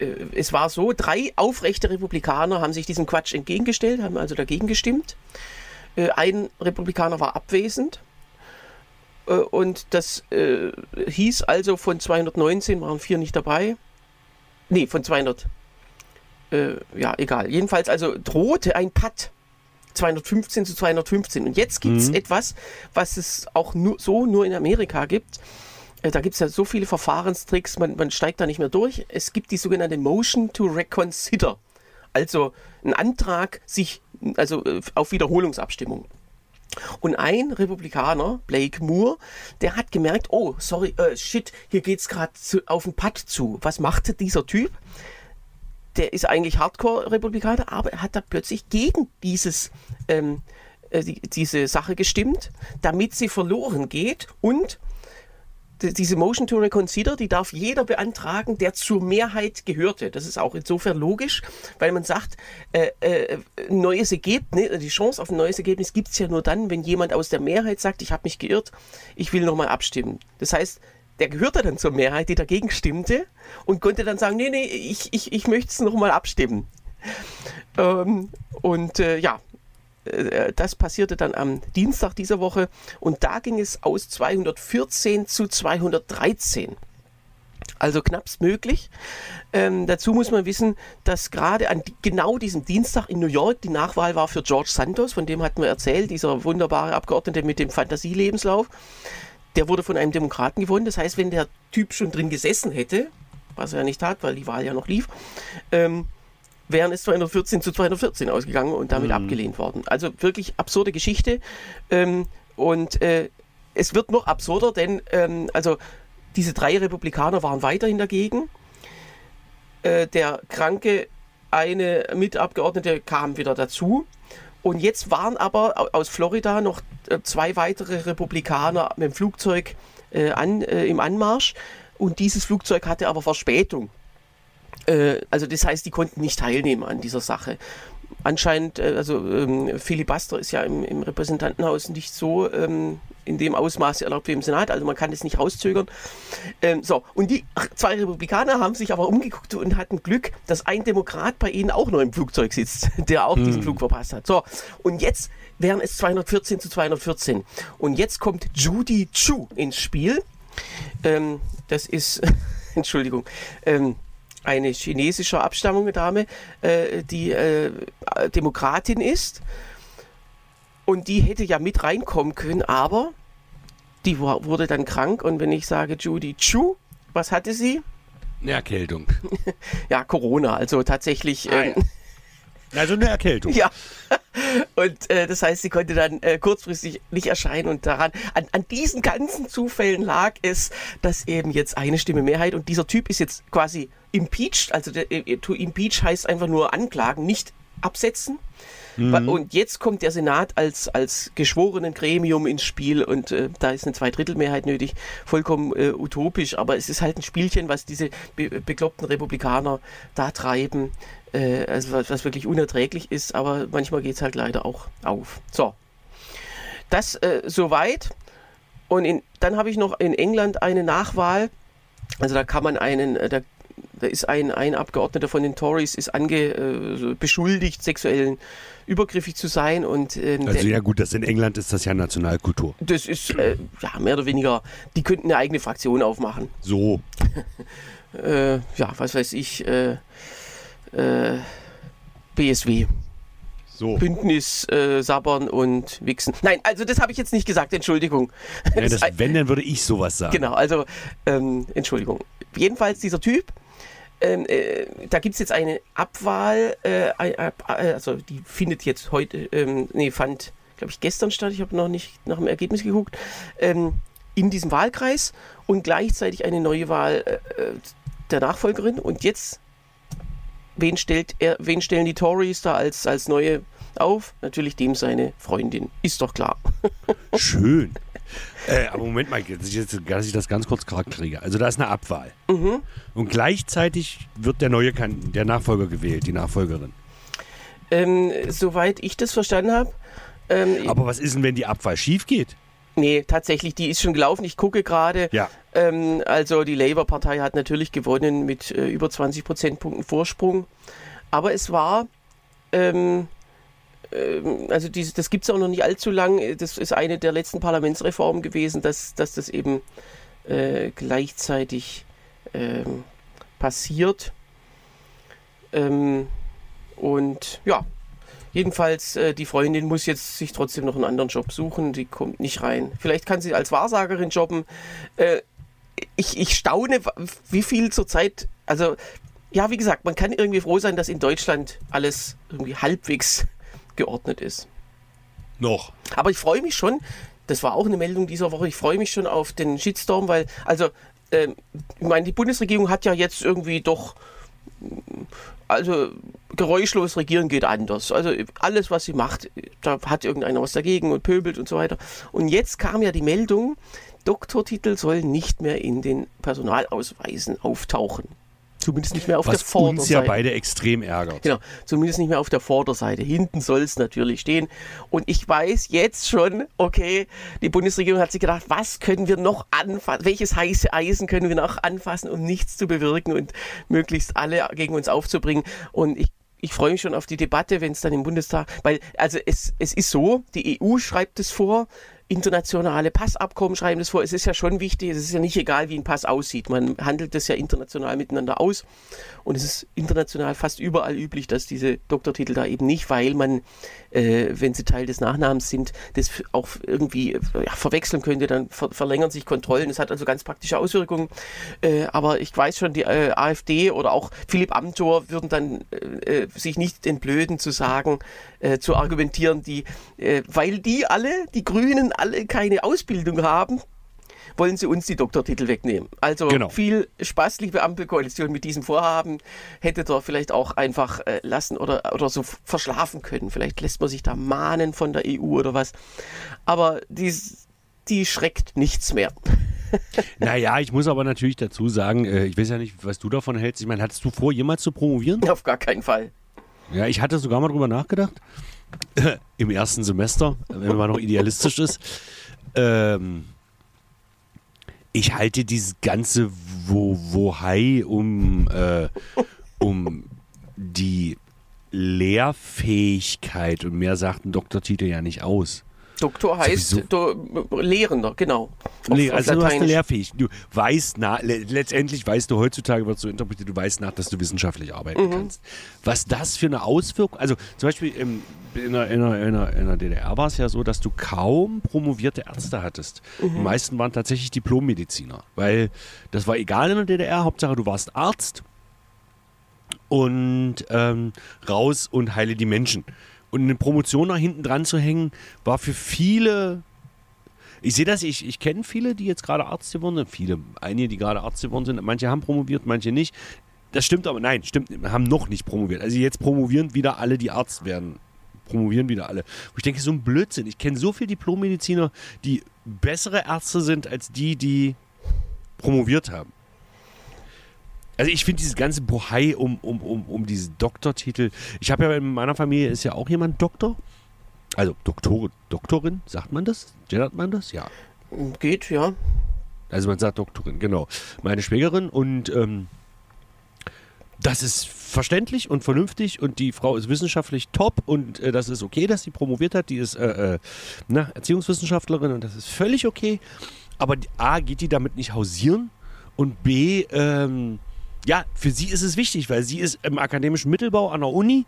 äh, es war so, drei aufrechte Republikaner haben sich diesem Quatsch entgegengestellt, haben also dagegen gestimmt. Äh, ein Republikaner war abwesend. Äh, und das äh, hieß also, von 219 waren vier nicht dabei. Nee, von 200 äh, ja, egal. Jedenfalls also drohte ein Putt. 215 zu 215. Und jetzt gibt es mhm. etwas, was es auch nur, so nur in Amerika gibt. Äh, da gibt es ja so viele Verfahrenstricks, man, man steigt da nicht mehr durch. Es gibt die sogenannte Motion to Reconsider. Also ein Antrag sich, also äh, auf Wiederholungsabstimmung. Und ein Republikaner, Blake Moore, der hat gemerkt, oh, sorry, äh, shit, hier geht's gerade auf den Putt zu. Was machte dieser Typ? Der ist eigentlich Hardcore-Republikaner, aber er hat da plötzlich gegen dieses, ähm, äh, die, diese Sache gestimmt, damit sie verloren geht und diese Motion to Reconsider, die darf jeder beantragen, der zur Mehrheit gehörte. Das ist auch insofern logisch, weil man sagt, äh, äh, neues Ergebnis, die Chance auf ein neues Ergebnis gibt es ja nur dann, wenn jemand aus der Mehrheit sagt, ich habe mich geirrt, ich will nochmal abstimmen. Das heißt, der gehörte dann zur Mehrheit, die dagegen stimmte und konnte dann sagen, nee, nee, ich, ich, ich möchte es nochmal abstimmen. Ähm, und äh, ja, äh, das passierte dann am Dienstag dieser Woche und da ging es aus 214 zu 213. Also knappst möglich. Ähm, dazu muss man wissen, dass gerade an genau diesem Dienstag in New York die Nachwahl war für George Santos, von dem hatten wir erzählt, dieser wunderbare Abgeordnete mit dem Fantasielebenslauf der wurde von einem Demokraten gewonnen. Das heißt, wenn der Typ schon drin gesessen hätte, was er ja nicht tat, weil die Wahl ja noch lief, ähm, wären es 214 zu 214 ausgegangen und damit mhm. abgelehnt worden. Also wirklich absurde Geschichte. Ähm, und äh, es wird noch absurder, denn ähm, also diese drei Republikaner waren weiterhin dagegen. Äh, der kranke eine Mitabgeordnete kam wieder dazu. Und jetzt waren aber aus Florida noch zwei weitere Republikaner mit dem Flugzeug äh, an, äh, im Anmarsch. Und dieses Flugzeug hatte aber Verspätung. Äh, also das heißt, die konnten nicht teilnehmen an dieser Sache anscheinend, äh, also ähm, Filibuster ist ja im, im Repräsentantenhaus nicht so ähm, in dem Ausmaß erlaubt wie im Senat, also man kann es nicht rauszögern. Ähm, so, und die zwei Republikaner haben sich aber umgeguckt und hatten Glück, dass ein Demokrat bei ihnen auch noch im Flugzeug sitzt, der auch hm. diesen Flug verpasst hat. So, und jetzt wären es 214 zu 214. Und jetzt kommt Judy Chu ins Spiel. Ähm, das ist, Entschuldigung, ähm, eine chinesischer Abstammung Dame, äh, die äh, Demokratin ist. Und die hätte ja mit reinkommen können, aber die war, wurde dann krank. Und wenn ich sage Judy Chu, was hatte sie? Eine Erkältung. ja, Corona, also tatsächlich. Ähm, also eine Erkältung. Ja. Und äh, das heißt, sie konnte dann äh, kurzfristig nicht erscheinen. Und daran, an, an diesen ganzen Zufällen lag es, dass eben jetzt eine Stimme Mehrheit und dieser Typ ist jetzt quasi impeached. Also der, äh, to impeach heißt einfach nur anklagen, nicht absetzen. Mhm. Und jetzt kommt der Senat als, als geschworenen Gremium ins Spiel und äh, da ist eine Zweidrittelmehrheit nötig. Vollkommen äh, utopisch, aber es ist halt ein Spielchen, was diese be bekloppten Republikaner da treiben, äh, also was, was, wirklich unerträglich ist, aber manchmal geht es halt leider auch auf. So, das äh, soweit. Und in, dann habe ich noch in England eine Nachwahl. Also da kann man einen, äh, da da ist ein, ein Abgeordneter von den Tories ist ange, äh, beschuldigt, sexuellen übergriffig zu sein. Und, ähm, also der, ja gut, das in England ist das ja Nationalkultur. Das ist äh, ja mehr oder weniger, die könnten eine eigene Fraktion aufmachen. So. äh, ja, was weiß ich, äh, äh, BSW. So. Bündnis, äh, Sabbern und Wichsen. Nein, also das habe ich jetzt nicht gesagt, Entschuldigung. Ja, das, wenn, dann würde ich sowas sagen. Genau, also ähm, Entschuldigung. Jedenfalls dieser Typ, ähm, äh, da gibt es jetzt eine Abwahl, äh, äh, also die findet jetzt heute, ähm, nee, fand, glaube ich, gestern statt, ich habe noch nicht nach dem Ergebnis geguckt, ähm, in diesem Wahlkreis und gleichzeitig eine neue Wahl äh, äh, der Nachfolgerin. Und jetzt, wen, stellt er, wen stellen die Tories da als, als neue auf? Natürlich dem seine Freundin, ist doch klar. Schön. Äh, aber Moment mal, dass ich das ganz kurz charakteriere. Also da ist eine Abwahl. Mhm. Und gleichzeitig wird der neue der Nachfolger gewählt, die Nachfolgerin. Ähm, soweit ich das verstanden habe. Ähm, aber was ist denn, wenn die Abwahl schief geht? Nee, tatsächlich, die ist schon gelaufen. Ich gucke gerade. Ja. Ähm, also die Labour-Partei hat natürlich gewonnen mit äh, über 20 Prozentpunkten Vorsprung. Aber es war ähm, also diese, das gibt es auch noch nicht allzu lang. Das ist eine der letzten Parlamentsreformen gewesen, dass, dass das eben äh, gleichzeitig ähm, passiert. Ähm, und ja, jedenfalls, äh, die Freundin muss jetzt sich trotzdem noch einen anderen Job suchen. Die kommt nicht rein. Vielleicht kann sie als Wahrsagerin jobben. Äh, ich, ich staune, wie viel zurzeit, also ja, wie gesagt, man kann irgendwie froh sein, dass in Deutschland alles irgendwie halbwegs geordnet ist. Noch. Aber ich freue mich schon, das war auch eine Meldung dieser Woche, ich freue mich schon auf den Shitstorm, weil, also, ähm, ich meine, die Bundesregierung hat ja jetzt irgendwie doch, also geräuschlos regieren geht anders. Also alles, was sie macht, da hat irgendeiner was dagegen und pöbelt und so weiter. Und jetzt kam ja die Meldung, Doktortitel sollen nicht mehr in den Personalausweisen auftauchen. Zumindest nicht mehr auf Was der Vorderseite. uns ja beide extrem ärgert. Genau, zumindest nicht mehr auf der Vorderseite. Hinten soll es natürlich stehen. Und ich weiß jetzt schon, okay, die Bundesregierung hat sich gedacht, was können wir noch anfassen, welches heiße Eisen können wir noch anfassen, um nichts zu bewirken und möglichst alle gegen uns aufzubringen. Und ich ich freue mich schon auf die Debatte, wenn es dann im Bundestag, weil also es, es ist so, die EU schreibt es vor, internationale Passabkommen schreiben das vor. Es ist ja schon wichtig, es ist ja nicht egal, wie ein Pass aussieht. Man handelt das ja international miteinander aus. Und es ist international fast überall üblich, dass diese Doktortitel da eben nicht, weil man, äh, wenn sie Teil des Nachnamens sind, das auch irgendwie ja, verwechseln könnte. Dann ver verlängern sich Kontrollen. Das hat also ganz praktische Auswirkungen. Äh, aber ich weiß schon, die äh, AfD oder auch Philipp Amthor würden dann äh, äh, sich nicht entblöden zu sagen, äh, zu argumentieren, die, weil die alle, die Grünen alle keine Ausbildung haben wollen sie uns die Doktortitel wegnehmen. Also Genau. viel Spaß, liebe Ampelkoalition, mit diesem Vorhaben. Hättet ihr vielleicht auch einfach äh, lassen oder, oder so verschlafen können. Vielleicht lässt man sich da mahnen von der EU oder was. Aber die, die schreckt nichts mehr. Naja, ich muss aber natürlich dazu sagen, äh, ich weiß ja nicht, was du davon hältst. Ich meine, hattest du vor, jemals zu promovieren? Auf gar keinen Fall. Ja, ich hatte sogar mal drüber nachgedacht. Im ersten Semester, wenn man noch idealistisch ist. Ähm, ich halte dieses ganze Wo-Wohai um, äh, um die Lehrfähigkeit und mehr sagt ein Doktortitel ja nicht aus. Doktor heißt do, Lehrender, genau. Auf- auf also du hast eine Lateinisch. lehrfähig. Du weißt nach, le letztendlich weißt du heutzutage, wird so interpretiert, du weißt nach, dass du wissenschaftlich arbeiten Mhm. kannst. Was das für eine Auswirkung, also zum Beispiel im, in, der, in, der, in, der, in der DDR war es ja so, dass du kaum promovierte Ärzte hattest. Mhm. Die meisten waren tatsächlich Diplommediziner, weil das war egal in der DDR, Hauptsache du warst Arzt und ähm, raus und heile die Menschen. Und eine Promotion nach hinten dran zu hängen, war für viele ich sehe das, ich, ich kenne viele, die jetzt gerade Arzt geworden sind. Viele, einige, die gerade Arzt geworden sind. Manche haben promoviert, manche nicht. Das stimmt aber, nein, stimmt, haben noch nicht promoviert. Also jetzt promovieren wieder alle, die Arzt werden. Promovieren wieder alle. Wo ich denke, so ein Blödsinn. Ich kenne so viele Diplommediziner, die bessere Ärzte sind als die, die promoviert haben. Also ich finde dieses ganze Bohai um, um, um, um diese Doktortitel. Ich habe ja in meiner Familie ist ja auch jemand Doktor. Also Doktorin, Doktorin, sagt man das? Gendert man das? Ja. Geht, ja. Also man sagt Doktorin, genau. Meine Schwägerin und ähm, das ist verständlich und vernünftig und die Frau ist wissenschaftlich top und äh, das ist okay, dass sie promoviert hat. Die ist äh, äh, na, Erziehungswissenschaftlerin und das ist völlig okay. Aber A, geht die damit nicht hausieren und B, ähm, ja, für sie ist es wichtig, weil sie ist im akademischen Mittelbau an der Uni,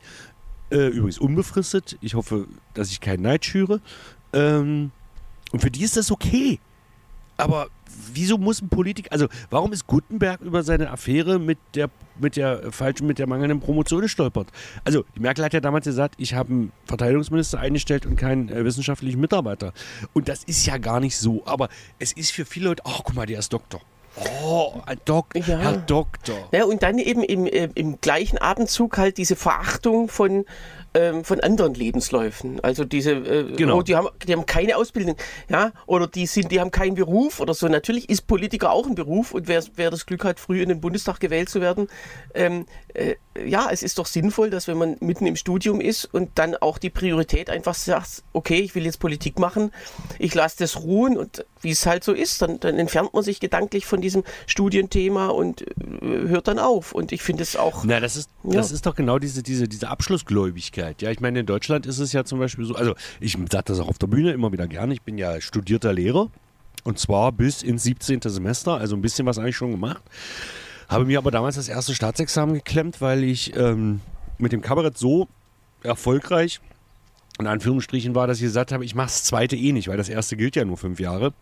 äh, übrigens unbefristet. Ich hoffe, dass ich keinen Neid schüre. Ähm, und für die ist das okay. Aber wieso muss ein Politiker, also warum ist Gutenberg über seine Affäre mit der mit der falschen, mit der mangelnden Promotion gestolpert? Also die Merkel hat ja damals gesagt, ich habe einen Verteidigungsminister eingestellt und keinen äh, wissenschaftlichen Mitarbeiter. Und das ist ja gar nicht so. Aber es ist für viele Leute, oh guck mal, der ist Doktor. Oh, ein Dok Ja. Herr Doktor. Ja, und dann eben im, äh, im gleichen Atemzug halt diese Verachtung von, ähm, von anderen Lebensläufen. Also diese, äh, Genau. oh, die, haben, die haben keine Ausbildung, ja, oder die sind, die haben keinen Beruf oder so. Natürlich ist Politiker auch ein Beruf und wer, wer das Glück hat, früh in den Bundestag gewählt zu werden, ähm, äh, ja, es ist doch sinnvoll, dass wenn man mitten im Studium ist und dann auch die Priorität einfach sagt, okay, ich will jetzt Politik machen, ich lasse das ruhen und wie es halt so ist, dann, dann entfernt man sich gedanklich von diesem Studienthema und äh, hört dann auf. Und ich finde es auch, Na, das ist, Ja. das ist doch genau diese, diese, diese Abschlussgläubigkeit. Ja, ich meine, in Deutschland ist es ja zum Beispiel so, also ich sage das auch auf der Bühne immer wieder gerne, ich bin ja studierter Lehrer und zwar bis ins 17. Semester, also ein bisschen was eigentlich schon gemacht. Habe mir aber damals das erste Staatsexamen geklemmt, weil ich ähm, mit dem Kabarett so erfolgreich in Anführungsstrichen war, dass ich gesagt habe, ich mache das zweite eh nicht, weil das erste gilt ja nur fünf Jahre.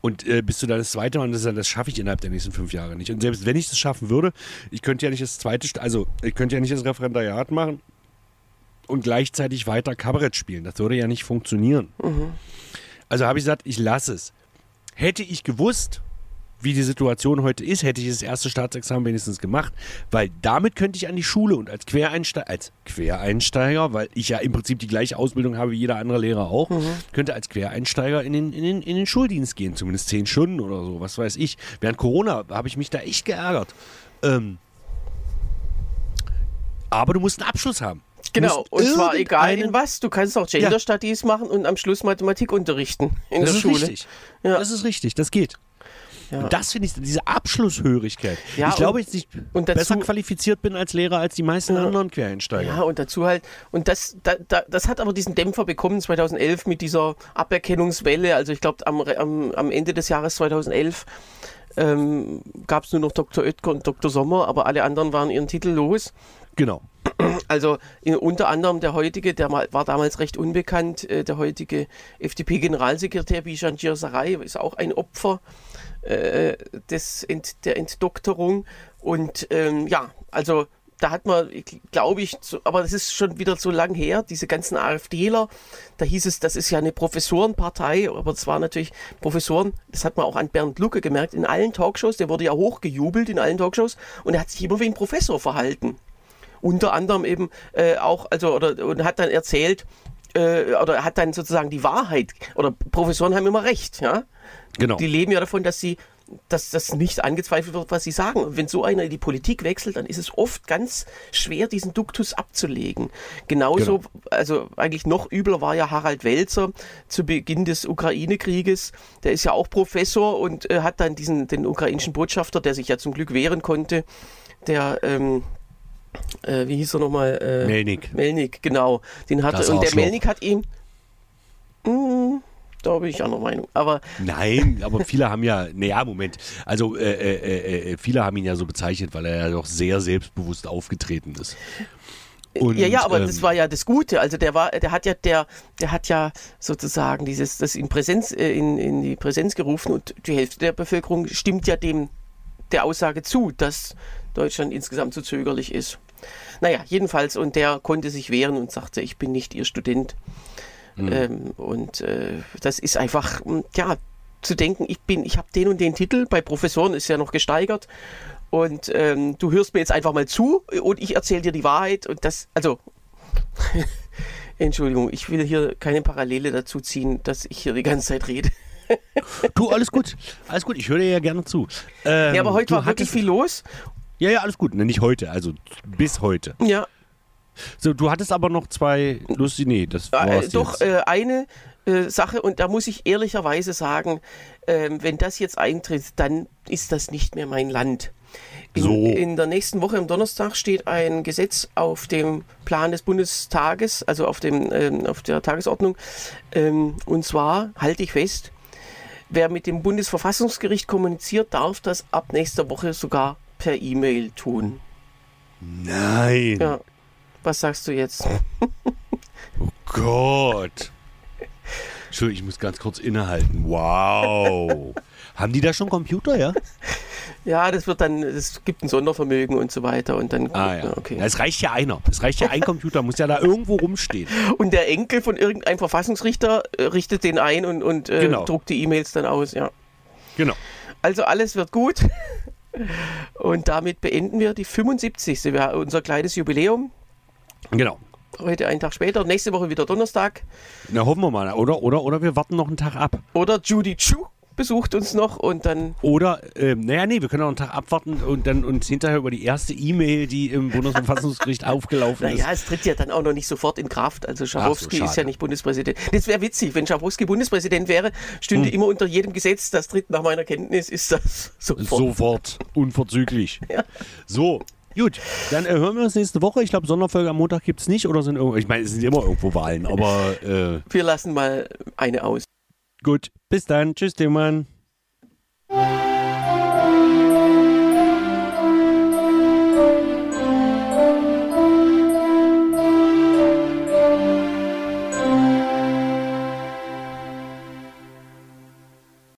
Und äh, bis du dann das zweite Mal, das, das schaffe ich innerhalb der nächsten fünf Jahre nicht. Und selbst wenn ich das schaffen würde, ich könnte ja nicht das zweite, also ich könnte ja nicht das Referendariat machen und gleichzeitig weiter Kabarett spielen. Das würde ja nicht funktionieren. Also habe ich gesagt, ich lasse es. Hätte ich gewusst, wie die Situation heute ist, hätte ich das erste Staatsexamen wenigstens gemacht, weil damit könnte ich an die Schule und als Quereinsteiger, als Quereinsteiger, weil ich ja im Prinzip die gleiche Ausbildung habe wie jeder andere Lehrer auch, könnte als Quereinsteiger in den, in, den, in den Schuldienst gehen, zumindest zehn Stunden oder so, was weiß ich. Während Corona habe ich mich da echt geärgert. Ähm, aber du musst einen Abschluss haben. Genau, und zwar egal in was. Du kannst auch Gender Studies machen und am Schluss Mathematik unterrichten in Das der ist Schule. richtig. Ja. Das ist richtig, das geht. Ja. Und das finde ich, diese Abschlusshörigkeit. Ja, ich glaube, dass ich dazu- besser qualifiziert bin als Lehrer als die meisten anderen Quereinsteiger. Ja, und dazu halt, und das, da, da, das hat aber diesen Dämpfer bekommen 2011 mit dieser Aberkennungswelle. Also ich glaube, am, am, am Ende des Jahres 2011 ähm, gab es nur noch Dr. Oetker und Dr. Sommer, aber alle anderen waren ihren Titel los. Genau. Also in, unter anderem der heutige, der mal, war damals recht unbekannt, äh, der heutige FDP-Generalsekretär Bishan Sarai ist auch ein Opfer äh, des Ent, der Entdokterung. Und ähm, ja, also da hat man, glaube ich, so, aber das ist schon wieder so lang her, diese ganzen AfDler, da hieß es, das ist ja eine Professorenpartei, aber es war natürlich Professoren, das hat man auch an Bernd Lucke gemerkt, in allen Talkshows, der wurde ja hochgejubelt in allen Talkshows und er hat sich immer wie ein Professor verhalten. Unter anderem eben äh, auch, also, oder, und hat dann erzählt, äh, oder hat dann sozusagen die Wahrheit, oder Professoren haben immer recht, ja. Genau. Die leben ja davon, dass sie dass das nicht angezweifelt wird, was sie sagen. Und wenn so einer in die Politik wechselt, dann ist es oft ganz schwer, diesen Duktus abzulegen. Genauso, genau. also eigentlich noch übler war ja Harald Welzer zu Beginn des Ukraine-Krieges. Der ist ja auch Professor und äh, hat dann diesen, den ukrainischen Botschafter, der sich ja zum Glück wehren konnte, der, ähm, äh, wie hieß er nochmal? Äh, Melnik. Melnik, genau. Den hatte, und der Melnik hat ihm, mh, mm, da bin ich anderer Meinung. Aber Nein, aber viele haben ja, naja, Moment. Also äh, äh, äh, äh, viele haben ihn ja so bezeichnet, weil er ja doch sehr selbstbewusst aufgetreten ist. Und, ja, ja, aber ähm, das war ja das Gute. Also der war, der hat ja, der, der hat ja sozusagen dieses, das in Präsenz, äh, in, in die Präsenz gerufen und die Hälfte der Bevölkerung stimmt ja dem der Aussage zu, dass Deutschland insgesamt zu zögerlich ist. Naja, jedenfalls, und der konnte sich wehren und sagte, ich bin nicht Ihr Student. Mhm. Ähm, und äh, das ist einfach, hm, ja, zu denken, ich bin, ich habe den und den Titel, bei Professoren ist ja noch gesteigert. Und ähm, du hörst mir jetzt einfach mal zu und ich erzähle dir die Wahrheit. Und das, also, Entschuldigung, ich will hier keine Parallele dazu ziehen, dass ich hier die ganze Zeit rede. du, alles gut. Alles gut, ich höre dir ja gerne zu. Ähm, ja, aber heute war wirklich viel los. Ja, ja, alles gut. Ne, nicht heute, also bis heute. Ja, so, du hattest aber noch zwei lustige, nee, das war äh, Doch, äh, eine äh, Sache, und da muss ich ehrlicherweise sagen, ähm, wenn das jetzt eintritt, dann ist das nicht mehr mein Land. In, so. in der nächsten Woche, am Donnerstag, steht ein Gesetz auf dem Plan des Bundestages, also auf, dem, ähm, auf der Tagesordnung. Ähm, und zwar, halte ich fest, wer mit dem Bundesverfassungsgericht kommuniziert, darf das ab nächster Woche sogar per E-Mail tun. Nein. Ja, was sagst du jetzt? oh Gott. Entschuldigung, ich muss ganz kurz innehalten. Wow. Haben die da schon Computer, ja? Ja, das wird dann, es gibt ein Sondervermögen und so weiter und dann. Ah, ja. okay. Es reicht ja einer. Es reicht ja ein Computer, muss ja da irgendwo rumstehen. Und der Enkel von irgendeinem Verfassungsrichter äh, richtet den ein und, und äh, genau. druckt die E-Mails dann aus, ja. Genau. Also alles wird gut. Und damit beenden wir die 75. unser kleines Jubiläum. Genau. Heute einen Tag später, nächste Woche wieder Donnerstag. Na, hoffen wir mal. Oder, oder, oder wir warten noch einen Tag ab. Oder Judy Chu besucht uns noch und dann. Oder, äh, naja, nee, wir können auch einen Tag abwarten und dann uns hinterher über die erste E-Mail, die im Bundesverfassungsgericht aufgelaufen ist. Naja, es tritt ja dann auch noch nicht sofort in Kraft. Also Schabowski so, ist ja nicht Bundespräsident. Das wäre witzig, wenn Schabowski Bundespräsident wäre, stünde hm. immer unter jedem Gesetz, das tritt nach meiner Kenntnis, ist das sofort. Sofort, unverzüglich. ja. So, Gut, dann äh, hören wir uns nächste Woche. Ich glaube, Sonderfolge am Montag gibt es nicht oder sind irgendwo. Ich meine, es sind immer irgendwo Wahlen, aber. Äh, wir lassen mal eine aus. Gut, bis dann. Tschüss, Tillmann.